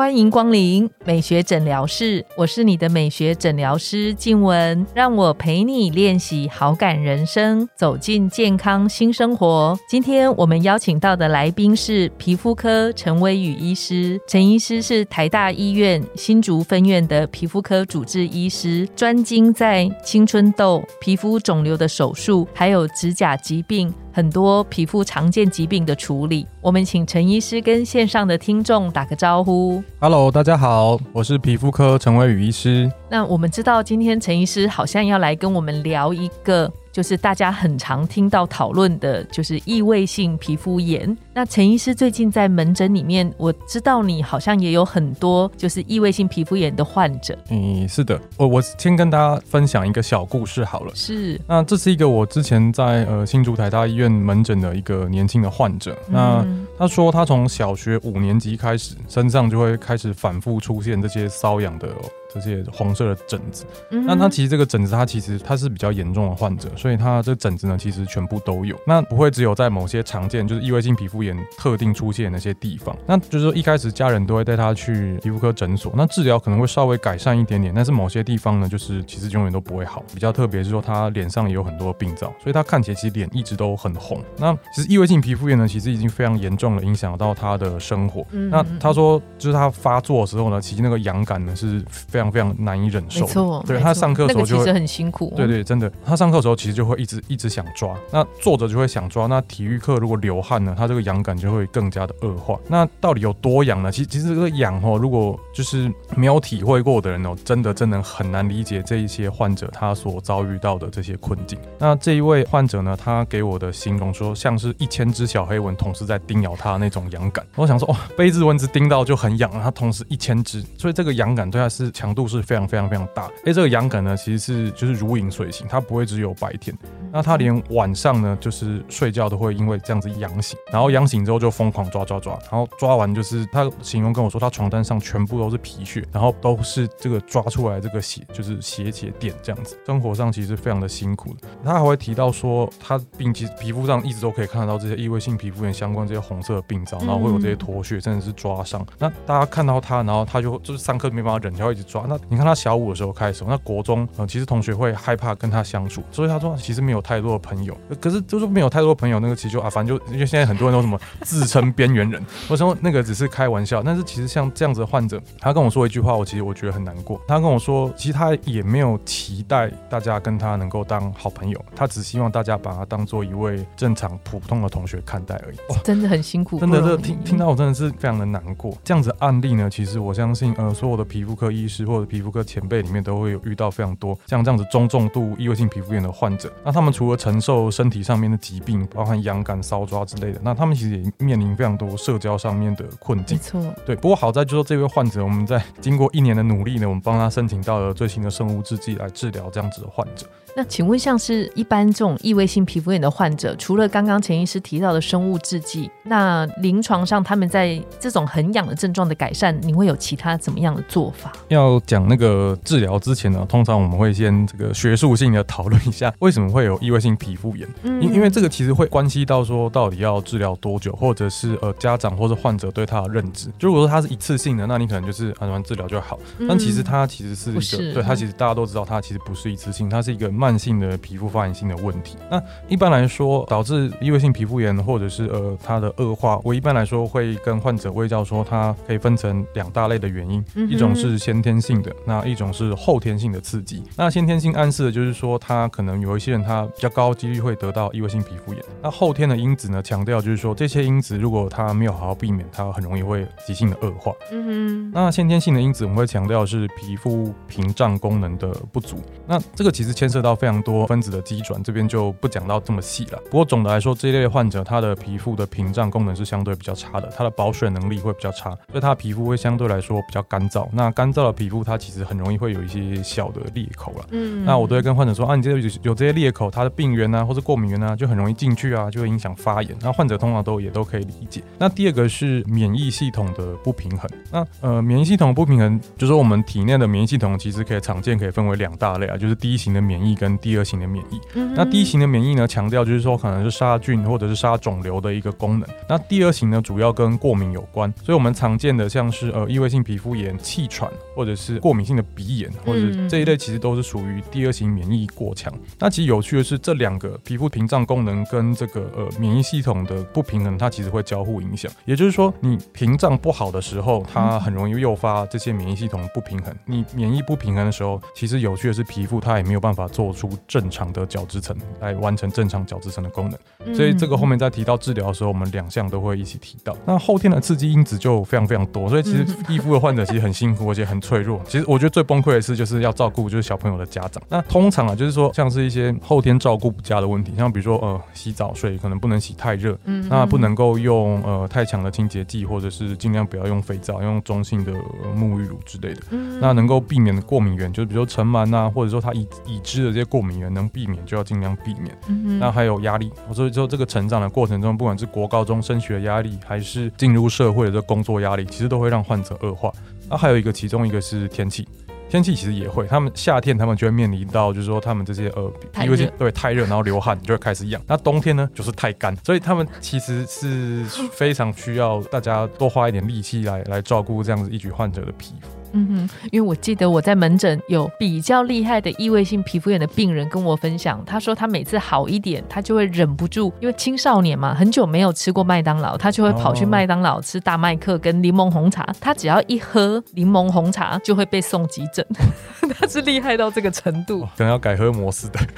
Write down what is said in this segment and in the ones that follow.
欢迎光临美学诊疗室，我是你的美学诊疗师静雯，让我陪你练习好感人生，走进健康新生活。今天我们邀请到的来宾是皮肤科陈威宇医师，陈医师是台大医院新竹分院的皮肤科主治医师，专精在青春痘、皮肤肿瘤的手术，还有指甲疾病。很多皮肤常见疾病的处理，我们请陈医师跟线上的听众打个招呼。Hello，大家好，我是皮肤科陈伟宇医师。那我们知道今天陈医师好像要来跟我们聊一个。就是大家很常听到讨论的，就是异位性皮肤炎。那陈医师最近在门诊里面，我知道你好像也有很多就是异位性皮肤炎的患者。嗯，是的，我我先跟大家分享一个小故事好了。是，那这是一个我之前在呃新竹台大医院门诊的一个年轻的患者。那他说他从小学五年级开始，身上就会开始反复出现这些瘙痒的。这些红色的疹子，那他其实这个疹子，他其实他是比较严重的患者，所以他这疹子呢，其实全部都有。那不会只有在某些常见就是异位性皮肤炎特定出现那些地方。那就是说一开始家人都会带他去皮肤科诊所，那治疗可能会稍微改善一点点，但是某些地方呢，就是其实永远都不会好。比较特别是说他脸上也有很多病灶，所以他看起来其实脸一直都很红。那其实异位性皮肤炎呢，其实已经非常严重了，影响到他的生活。嗯那他说，就是他发作的时候呢，其实那个痒感呢是非。非常非常难以忍受，没错。对他上课的时候就会很辛苦，对对，真的。他上课的时候其实就会一直一直想抓，那坐着就会想抓。那体育课如果流汗呢，他这个痒感就会更加的恶化。那到底有多痒呢？其实其实这个痒哦，如果就是没有体会过的人哦，真的真的很难理解这一些患者他所遭遇到的这些困境。那这一位患者呢，他给我的形容说，像是一千只小黑蚊同时在叮咬他那种痒感。我想说，哇，被一只蚊子叮到就很痒，他同时一千只，所以这个痒感对他是强度是。非常非常非常大，哎，这个痒感呢，其实是就是如影随形，它不会只有白天，那他连晚上呢，就是睡觉都会因为这样子痒醒，然后痒醒之后就疯狂抓抓抓，然后抓完就是他形容跟我说，他床单上全部都是皮屑，然后都是这个抓出来这个血，就是血血点这样子，生活上其实非常的辛苦的。他还会提到说，他并其实皮肤上一直都可以看得到这些异位性皮肤炎相关这些红色的病灶，然后会有这些脱屑，甚至是抓伤。那大家看到他，然后他就就是上课没办法忍，就要一直抓。那你。看他小五的时候开始，那国中呃，其实同学会害怕跟他相处，所以他说其实没有太多的朋友。可是就是没有太多朋友，那个其实就啊，反正就因为现在很多人都什么自称边缘人，我说那个只是开玩笑。但是其实像这样子的患者，他跟我说一句话，我其实我觉得很难过。他跟我说，其实他也没有期待大家跟他能够当好朋友，他只希望大家把他当做一位正常普通的同学看待而已。真的很辛苦，真的这听听到我真的是非常的难过。这样子案例呢，其实我相信呃，所有的皮肤科医师或者皮肤科前辈里面都会有遇到非常多像这样子中重度异位性皮肤炎的患者，那他们除了承受身体上面的疾病，包含痒感、搔抓之类的，那他们其实也面临非常多社交上面的困境。没错，对。不过好在就说这位患者，我们在经过一年的努力呢，我们帮他申请到了最新的生物制剂来治疗这样子的患者。那请问，像是一般这种异位性皮肤炎的患者，除了刚刚陈医师提到的生物制剂，那临床上他们在这种很痒的症状的改善，你会有其他怎么样的做法？要讲那个治疗之前呢，通常我们会先这个学术性的讨论一下，为什么会有异位性皮肤炎？因因为这个其实会关系到说，到底要治疗多久，或者是呃家长或者患者对他的认知。就如果说他是一次性的，那你可能就是按完治疗就好。但其实它其实是一个，对它其实大家都知道，它其实不是一次性，它是一个。慢性的皮肤发炎性的问题，那一般来说导致异位性皮肤炎或者是呃它的恶化，我一般来说会跟患者微教说，它可以分成两大类的原因，一种是先天性的，那一种是后天性的刺激。那先天性暗示的就是说，他可能有一些人他比较高几率会得到异位性皮肤炎。那后天的因子呢，强调就是说这些因子如果他没有好好避免，它很容易会急性的恶化。嗯哼。那先天性的因子我们会强调是皮肤屏障功能的不足。那这个其实牵涉到。非常多分子的机转，这边就不讲到这么细了。不过总的来说，这一类患者他的皮肤的屏障功能是相对比较差的，他的保水能力会比较差，所以他的皮肤会相对来说比较干燥。那干燥的皮肤它其实很容易会有一些小的裂口了。嗯那我都会跟患者说啊，你这有有这些裂口，它的病源啊，或者过敏源啊，就很容易进去啊，就会影响发炎。那患者通常都也都可以理解。那第二个是免疫系统的不平衡。那呃，免疫系统不平衡，就是我们体内的免疫系统其实可以常见可以分为两大类啊，就是第一型的免疫跟第二型的免疫。嗯那第一型的免疫呢，强调就是说可能是杀菌或者是杀肿瘤的一个功能。那第二型呢，主要跟过敏有关，所以我们常见的像是呃异位性皮肤炎、气喘，或者是过敏性的鼻炎，或者嗯这一类其实都是属于第二型免疫过强。那其实有趣的是，这两个皮肤屏障功能跟这个呃免疫系统的不平衡，它其实会交互影响。也就是说，你屏障不好的时候，它很容易诱发这些免疫系统不平衡。你免疫不平衡的时候，其实有趣的是，皮肤它也没有办法做出正常的角质层来完成正常角质层的功能。嗯所以这个后面在提到治疗的时候，我们两项都会一起提到。那后天的刺激因子就非常非常多，所以其实嗯易肤的患者其实很辛苦，而且很脆弱。其实我觉得最崩溃的是，就是要照顾就是小朋友的家长。那通常啊，就是说像是一些后天照顾不佳的问题，像比如说呃洗澡水可能不能洗太热，嗯那不能够用呃太强的清洁剂，或者是尽量不要用肥皂，用中性的、呃沐浴乳之类的。嗯那能够避免的过敏源，就是比如说尘螨啊，或者说它已已知的这些过敏源能避免就要尽量避免。嗯那还有压力，所以说这个成长的过程中，不管是国高中升学压力，还是进入社会的这工作压力，其实都会让患者恶化。那还有一个，其中一个是天气。天气其实也会，他们夏天他们就会面临到，就是说他们这些呃，太因为对太热，然后流汗就会开始痒。那冬天呢，就是太干，所以他们其实是非常需要大家多花一点力气来来照顾这样子一举患者的皮肤。嗯哼，因为我记得我在门诊有比较厉害的异位性皮肤炎的病人跟我分享，他说他每次好一点，他就会忍不住，因为青少年嘛，很久没有吃过麦当劳，他就会跑去哦麦当劳吃大麦克跟柠檬红茶，他只要一喝柠檬红茶就会被送急诊，他是厉害到这个程度。可能要改喝摩斯的。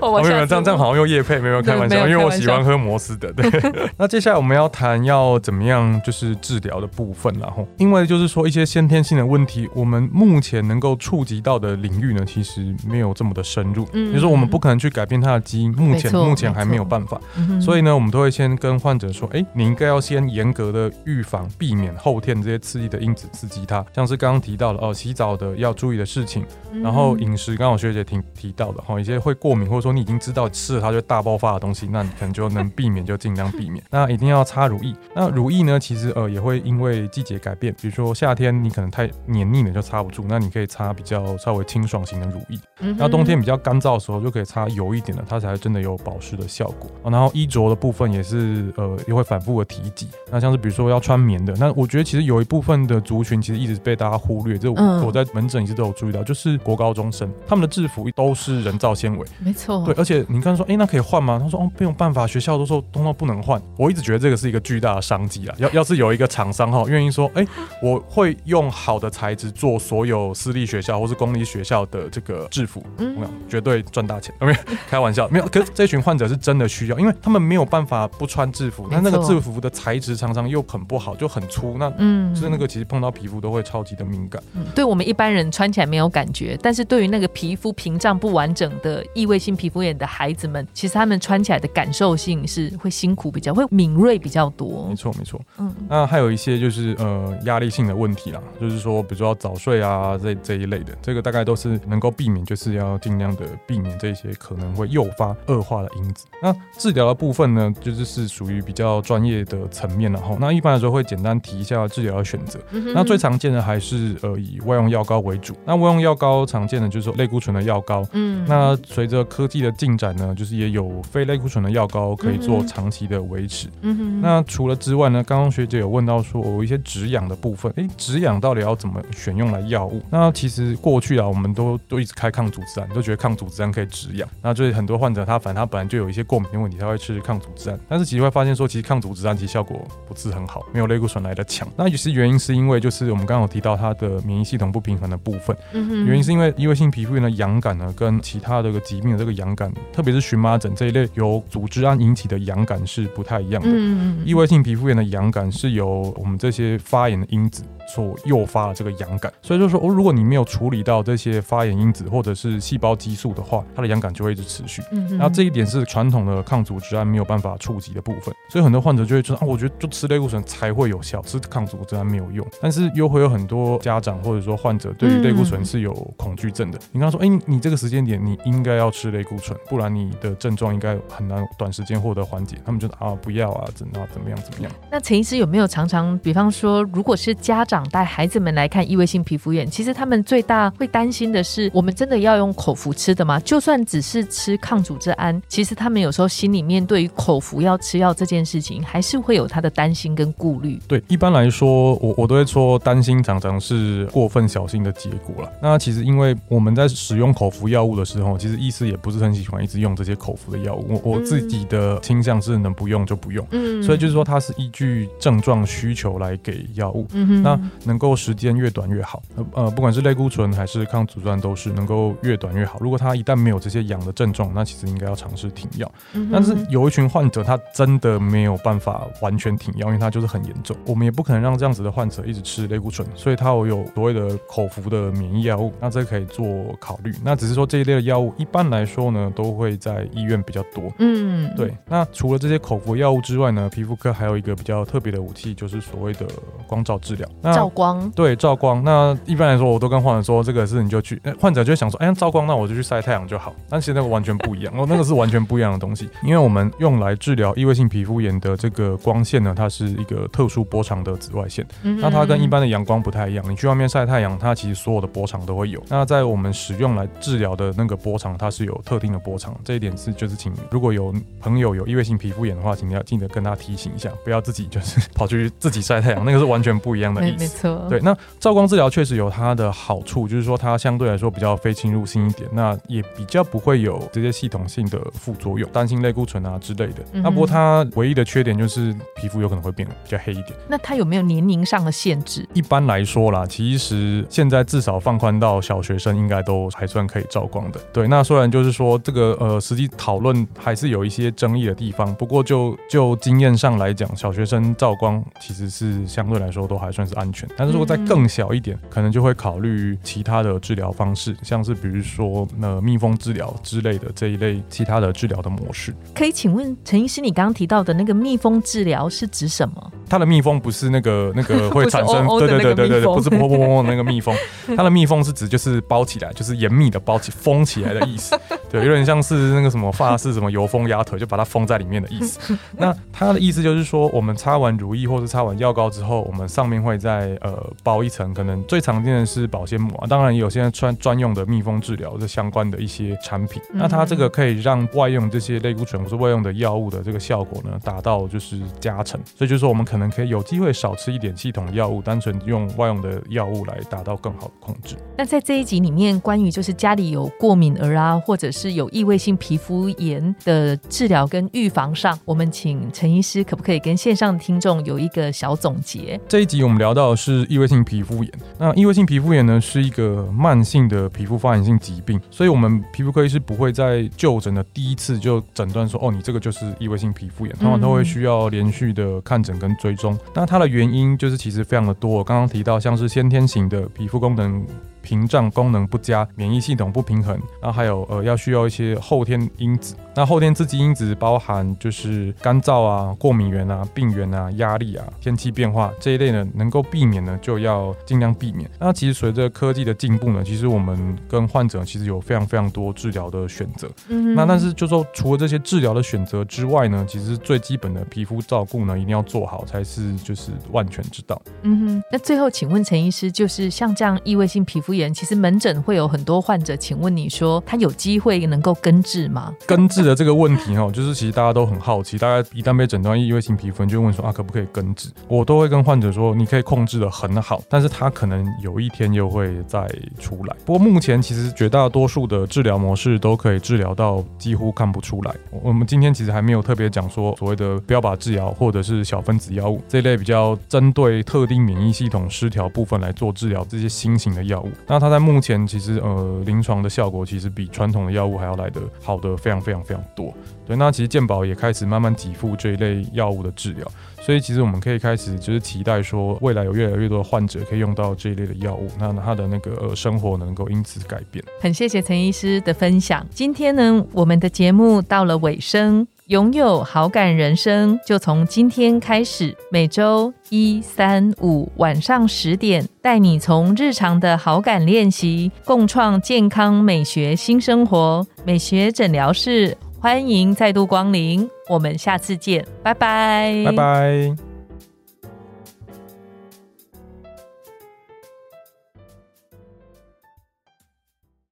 我没有这样这样好像又夜配，没有开玩笑，对 没有开玩笑因为我喜欢喝摩斯的。对，那接下来我们要谈要怎么样就是治疗的部分然后因为就是说一些先天性的问题，我们目前能够触及到的领域呢，其实没有这么的深入，嗯。就是说我们不可能去改变它的基因，目前目前还没有办法。嗯所以呢，我们都会先跟患者说，哎、你应该要先严格的预防，避免后天这些刺激的因子刺激它，像是刚刚提到了哦，洗澡的要注意的事情，然后饮食，刚好学姐提提到的哈，一些会过敏或者说你已经知道吃了它就大爆发的东西，那你可能就能避免就尽量避免。那一定要擦乳液，那乳液呢，其实呃也会因为季节改变，比如说夏天你可能太黏腻了就擦不住，那你可以擦比较稍微清爽型的乳液。嗯那冬天比较干燥的时候，就可以擦油一点的，它才真的有保湿的效果。哦然后衣着的部分也是呃也会反复的提及。那像是比如说要穿棉的，那我觉得其实有一部分的族群其实一直被大家忽略，这我,、在门诊一直都有注意到，就是国高中生他们的制服都是人造纤维。没错，对，而且你刚才说，哎、那可以换吗？他说，哦，没有办法，学校都说通通不能换。我一直觉得这个是一个巨大的商机啊。要要是有一个厂商哈，愿意说，哎、我会用好的材质做所有私立学校或是公立学校的这个制服，嗯绝对赚大钱。没有 开玩笑，没有。可是这群患者是真的需要，因为他们没有办法不穿制服，那那个制服的材质常常又很不好，就很粗，那嗯就是那个其实碰到皮肤都会超级的敏感。嗯对我们一般人穿起来没有感觉，但是对于那个皮肤屏障不完整的异位性皮肤炎的孩子们，其实他们穿起来的感受性是会辛苦比较，会敏锐比较多没。错，没错。嗯那还有一些就是呃压力性的问题啦，就是说比如说要早睡啊这这一类的，这个大概都是能够避免，就是要尽量的避免这些可能会诱发恶化的因子。那治疗的部分呢，就是是属于比较专业的层面然后那一般来说会简单提一下治疗的选择。嗯哼那最常见的还是呃以外用药膏为主。那外用药膏常见的就是说类固醇的药膏。嗯那随着科技的进展呢，就是也有非类固醇的药膏可以做嗯长期的维持。嗯哼那除了之外呢，刚刚学姐有问到说，有一些止痒的部分，诶，止痒到底要怎么选用来药物？那其实过去啊，我们都都一直开抗组织胺，都觉得抗组织胺可以止痒。那就是很多患者他反正他本来就有一些过敏的问题，他会吃抗组织胺，但是其实会发现说，其实抗组织胺其实效果不是很好，没有类固醇来的强。那其实原因是因为就是我们刚刚有提到它的免疫系统统不平衡的部分。嗯哼原因是因为异位性皮肤炎的痒感呢，跟其他这个疾病的这个痒感，特别是荨麻疹这一类由组织胺引起的痒感是不太一样的。嗯异位性皮肤炎的痒感是由我们这些发炎的因子所诱发的这个痒感，所以就说，哦，如果你没有处理到这些发炎因子或者是细胞激素的话，它的痒感就会一直持续。嗯哼那这一点是传统的抗组织胺没有办法触及的部分，所以很多患者就会说啊，我觉得就吃类固醇才会有效，吃抗组织胺没有用。但是又会有很多家长或者说患者对于类固醇是有恐惧症的。你跟他说，哎、你你这个时间点你应该要吃类固醇，不然你的症状应该很难短时间获得缓解。他们就啊不要啊，怎啊怎么样怎么样。那陈医师有没有常常，比方说，如果是家长带孩子们来看异位性皮肤炎，其实他们最大会担心的是，我们真的要用口服吃的吗？就算只是吃抗组织胺，其实他们有时候心里面对于口服要吃药这件事情，还是会有他的担心跟顾虑。对，一般来说，我我都会说担心常常是过分小心的结果了。那其实因为我们在使用口服药物的时候，其实医师也不是很喜欢一直用这些口服的药物。我我自己的倾向是能不用就不用，嗯所以就是说它是依据症状需求来给药物。嗯哼那能够时间越短越好，呃呃，不管是类固醇还是抗组织胺，都是能够越短越好。如果他一旦没有这些痒的症状，那其实应该要尝试停药。嗯但是有一群患者，他真的没有办法完全停药，因为他就是很严重。我们也不可能让这样子的患者一直吃类固醇，所以他我有所谓的口服的免疫药物，那这可以做考虑。那只是说这一类的药物，一般来说呢，都会在医院比较多。嗯，对，那除了这些口服药物之外呢，皮肤科还有一个比较特别的武器，就是所谓的光照治疗。那照光，对照光，那一般来说，我都跟患者说，这个是你就去，那患者就会想说，哎，照光，那我就去晒太阳就好。但其实那个完全不一样，哦，那个是完全不一样的东西，因为我们用来治疗异位性皮肤炎的这个光线呢，它是一个特殊波长的紫外线，嗯那它跟一般的阳光不太一样。你去外面晒太阳，它其实所有的波长都会有。那在我们使用来治疗的那个波长，它是有特定的波长。这一点是就是请如果有朋友有异位性皮肤炎的话，请你要记得跟他提醒一下，不要自己就是跑去自己晒太阳，那个是完全不一样的没意思。没错，对，那照光治疗确实有它的好处，就是说它相对来说比较非侵入性一点，那也比较不会有这些系统性的副作用，担心类固醇啊之类的。嗯那不过它唯一的缺点就是皮肤有可能会变得比较黑一点。那它有没有年龄上的限制？一般来说啦，其实现在至少放宽到小学生应该都还算可以照光的。对，那虽然就是说这个呃实际讨论还是有一些争议的地方，不过就就经验上来讲，小学生照光其实是相对来说都还算是安全。但是如果再更小一点，可能就会考虑其他的治疗方式，像是比如说呃蜜蜂治疗之类的这一类其他的治疗的模式。可以请问陈医师，你刚刚提到的那个蜜蜂治疗是指什么？它的蜜蜂不是那个那个 会产生，对对对对对对，不是砰砰砰砰的那个蜜蜂，它的蜜蜂是指就是包起来，就是严密的包起封起来的意思，对，有点像是那个什么发式什么油封鸭腿，就把它封在里面的意思。那它的意思就是说，我们擦完乳液或是擦完药膏之后，我们上面会再呃包一层，可能最常见的是保鲜膜、啊，当然也有现在穿专用的密封治疗的相关的一些产品。那它这个可以让外用这些类固醇或是外用的药物的这个效果呢，达到就是加成。所以就是说，我们可能可以有机会少吃一点系统药物，单纯用外用的药物来达到更好的控制。那在这一集里面，关于就是家里有过敏儿啊，或者是有异位性皮肤炎的治疗跟预防上，我们请陈医师可不可以跟线上的听众有一个小总结？这一集我们聊到的是异位性皮肤炎。那异位性皮肤炎呢，是一个慢性的皮肤发炎性疾病，所以我们皮肤科医师不会在就诊的第一次就诊断说，哦，你这个就是异位性皮肤炎，通常都会需要连续的看诊跟追踪。那它的原因就是其实非常的多，刚刚提到像是先天型的皮肤功能。屏障功能不佳、免疫系统不平衡，然后还有呃要需要一些后天因子。那后天刺激因子包含就是干燥啊、过敏源啊、病源啊、压力啊、天气变化这一类呢，能够避免呢就要尽量避免。那其实随着科技的进步呢，其实我们跟患者其实有非常非常多治疗的选择。嗯那但是就说除了这些治疗的选择之外呢，其实最基本的皮肤照顾呢，一定要做好才是就是万全之道。嗯哼，那最后请问陈医师，就是像这样异位性皮肤炎，其实门诊会有很多患者，请问你说他有机会能够根治吗？根治的这个问题哦，就是其实大家都很好奇，大家一旦被诊断异位性皮肤，就问说啊，可不可以根治？我都会跟患者说，你可以控制的很好，但是他可能有一天又会再出来。不过目前其实绝大多数的治疗模式都可以治疗到几乎看不出来。我们今天其实还没有特别讲说所谓的标靶治疗或者是小分子药物这类比较针对特定免疫系统失调部分来做治疗这些新型的药物。那它在目前其实呃临床的效果其实比传统的药物还要来的好的非常非常非常常多。对，那其实健保也开始慢慢给付这一类药物的治疗，所以其实我们可以开始就是期待说未来有越来越多的患者可以用到这一类的药物，那他的那个生活能够因此改变。很谢谢陈医师的分享。今天呢，我们的节目到了尾声。拥有好感人生，就从今天开始，每周一、三、五晚上十点，带你从日常的好感练习，共创健康美学新生活。美学诊疗室，欢迎再度光临，我们下次见，拜拜，拜拜。